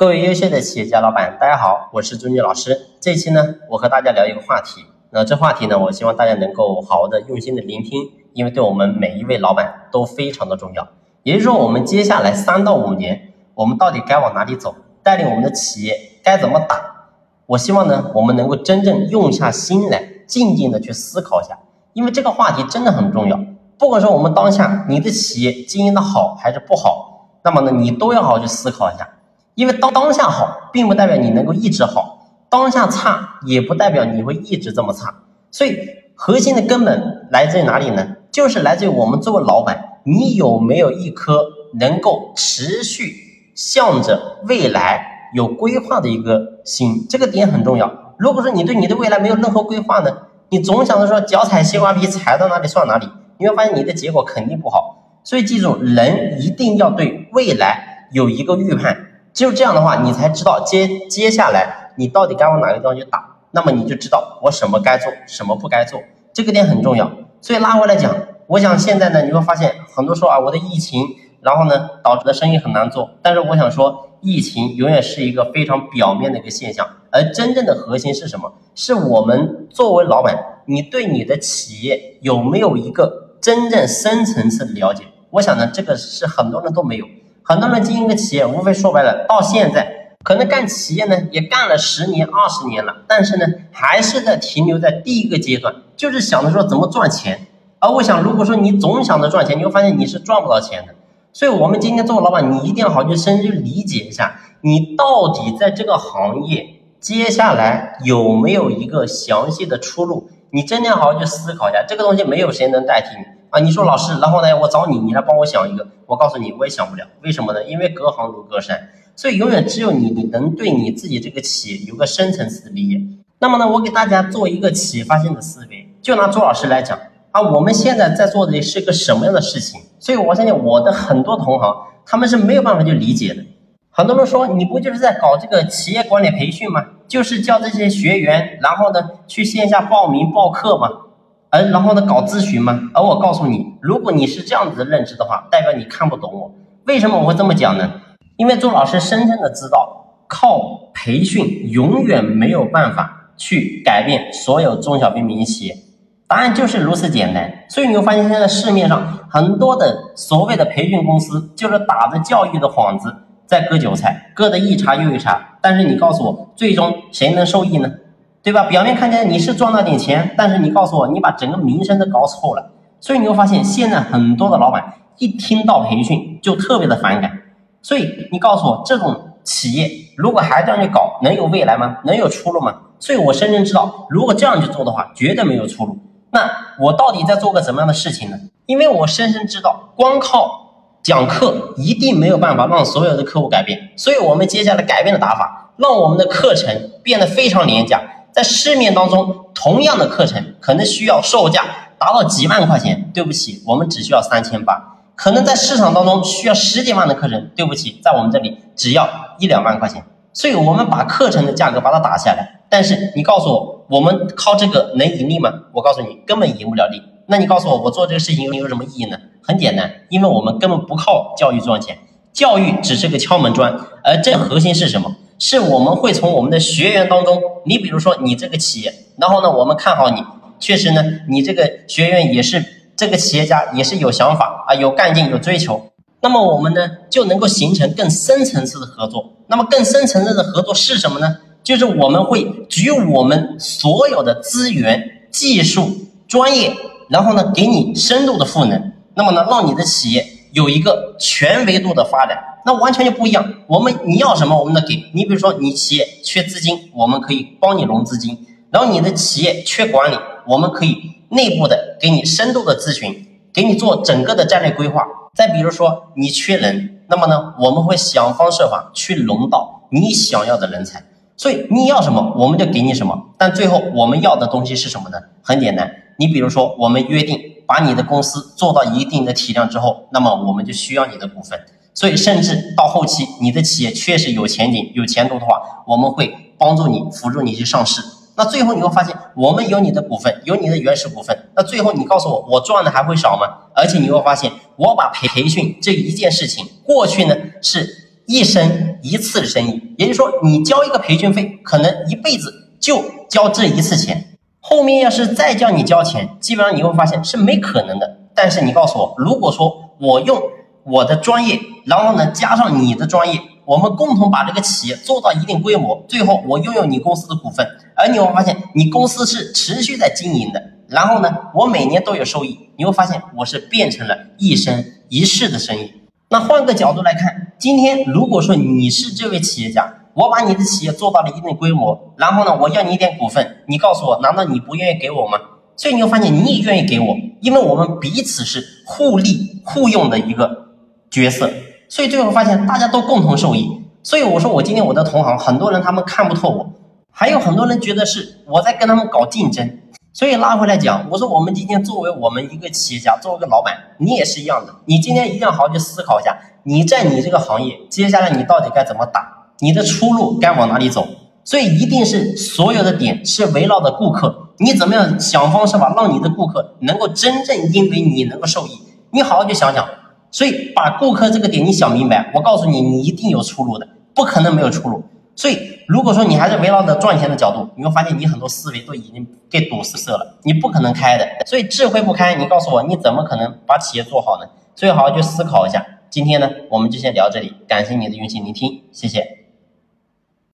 各位优秀的企业家老板，大家好，我是朱军老师。这期呢，我和大家聊一个话题。那这话题呢，我希望大家能够好好的用心的聆听，因为对我们每一位老板都非常的重要。也就是说，我们接下来三到五年，我们到底该往哪里走？带领我们的企业该怎么打？我希望呢，我们能够真正用下心来，静静的去思考一下，因为这个话题真的很重要。不管说我们当下你的企业经营的好还是不好，那么呢，你都要好好去思考一下。因为当当下好，并不代表你能够一直好；当下差，也不代表你会一直这么差。所以，核心的根本来自于哪里呢？就是来自于我们作为老板，你有没有一颗能够持续向着未来有规划的一个心？这个点很重要。如果说你对你的未来没有任何规划呢，你总想着说脚踩西瓜皮，踩到哪里算哪里，你会发现你的结果肯定不好。所以，记住，人一定要对未来有一个预判。只有这样的话，你才知道接接下来你到底该往哪个地方去打，那么你就知道我什么该做，什么不该做，这个点很重要。所以拉回来讲，我想现在呢，你会发现很多说啊，我的疫情，然后呢导致的生意很难做。但是我想说，疫情永远是一个非常表面的一个现象，而真正的核心是什么？是我们作为老板，你对你的企业有没有一个真正深层次的了解？我想呢，这个是很多人都没有。很多人经营个企业，无非说白了，到现在可能干企业呢，也干了十年、二十年了，但是呢，还是在停留在第一个阶段，就是想着说怎么赚钱。而我想，如果说你总想着赚钱，你会发现你是赚不到钱的。所以，我们今天做老板，你一定要好去深入理解一下，你到底在这个行业接下来有没有一个详细的出路？你真的要好好去思考一下，这个东西没有谁能代替你。啊，你说老师，然后呢，我找你，你来帮我想一个。我告诉你，我也想不了。为什么呢？因为隔行如隔山，所以永远只有你，你能对你自己这个企业有个深层次的理解。那么呢，我给大家做一个启发性的思维。就拿周老师来讲啊，我们现在在做的是个什么样的事情？所以我相信我的很多同行，他们是没有办法去理解的。很多人说，你不就是在搞这个企业管理培训吗？就是叫这些学员，然后呢，去线下报名报课吗？而然后呢，搞咨询吗？而我告诉你，如果你是这样子的认知的话，代表你看不懂我。为什么我会这么讲呢？因为周老师深深的知道，靠培训永远没有办法去改变所有中小微民营企业。答案就是如此简单。所以你会发现，现在市面上很多的所谓的培训公司，就是打着教育的幌子在割韭菜，割的一茬又一茬。但是你告诉我，最终谁能受益呢？对吧？表面看起来你是赚了点钱，但是你告诉我，你把整个名声都搞臭了。所以你会发现，现在很多的老板一听到培训就特别的反感。所以你告诉我，这种企业如果还这样去搞，能有未来吗？能有出路吗？所以我深深知道，如果这样去做的话，绝对没有出路。那我到底在做个什么样的事情呢？因为我深深知道，光靠讲课一定没有办法让所有的客户改变。所以我们接下来改变的打法，让我们的课程变得非常廉价。在市面当中，同样的课程可能需要售价达到几万块钱。对不起，我们只需要三千八。可能在市场当中需要十几万的课程，对不起，在我们这里只要一两万块钱。所以，我们把课程的价格把它打下来。但是，你告诉我，我们靠这个能盈利吗？我告诉你，根本赢不了利。那你告诉我，我做这个事情有什么意义呢？很简单，因为我们根本不靠教育赚钱，教育只是个敲门砖，而这核心是什么？是我们会从我们的学员当中，你比如说你这个企业，然后呢，我们看好你，确实呢，你这个学员也是这个企业家，也是有想法啊，有干劲，有追求，那么我们呢就能够形成更深层次的合作。那么更深层次的合作是什么呢？就是我们会举我们所有的资源、技术、专业，然后呢给你深度的赋能，那么呢让你的企业有一个全维度的发展。那完全就不一样。我们你要什么，我们能给你。比如说，你企业缺资金，我们可以帮你融资金；然后你的企业缺管理，我们可以内部的给你深度的咨询，给你做整个的战略规划。再比如说，你缺人，那么呢，我们会想方设法去融到你想要的人才。所以你要什么，我们就给你什么。但最后我们要的东西是什么呢？很简单，你比如说，我们约定把你的公司做到一定的体量之后，那么我们就需要你的股份。所以，甚至到后期，你的企业确实有前景、有前途的话，我们会帮助你、辅助你去上市。那最后你会发现，我们有你的股份，有你的原始股份。那最后你告诉我，我赚的还会少吗？而且你会发现，我把培培训这一件事情，过去呢是一生一次的生意，也就是说，你交一个培训费，可能一辈子就交这一次钱。后面要是再叫你交钱，基本上你会发现是没可能的。但是你告诉我，如果说我用我的专业，然后呢加上你的专业，我们共同把这个企业做到一定规模，最后我拥有你公司的股份，而你会发现你公司是持续在经营的，然后呢我每年都有收益，你会发现我是变成了一生一世的生意。那换个角度来看，今天如果说你是这位企业家，我把你的企业做到了一定规模，然后呢，我要你一点股份，你告诉我，难道你不愿意给我吗？所以你会发现你也愿意给我，因为我们彼此是互利互用的一个角色，所以最后发现大家都共同受益。所以我说我今天我的同行很多人他们看不透我，还有很多人觉得是我在跟他们搞竞争。所以拉回来讲，我说我们今天作为我们一个企业家，作为一个老板，你也是一样的。你今天一定要好好去思考一下，你在你这个行业，接下来你到底该怎么打，你的出路该往哪里走。所以一定是所有的点是围绕着顾客，你怎么样想方设法让你的顾客能够真正因为你能够受益。你好好去想想。所以把顾客这个点你想明白，我告诉你，你一定有出路的，不可能没有出路。所以，如果说你还是围绕着赚钱的角度，你会发现你很多思维都已经被堵死塞了，你不可能开的。所以智慧不开，你告诉我你怎么可能把企业做好呢？所以好好去思考一下。今天呢，我们就先聊这里，感谢你的用心聆听，谢谢。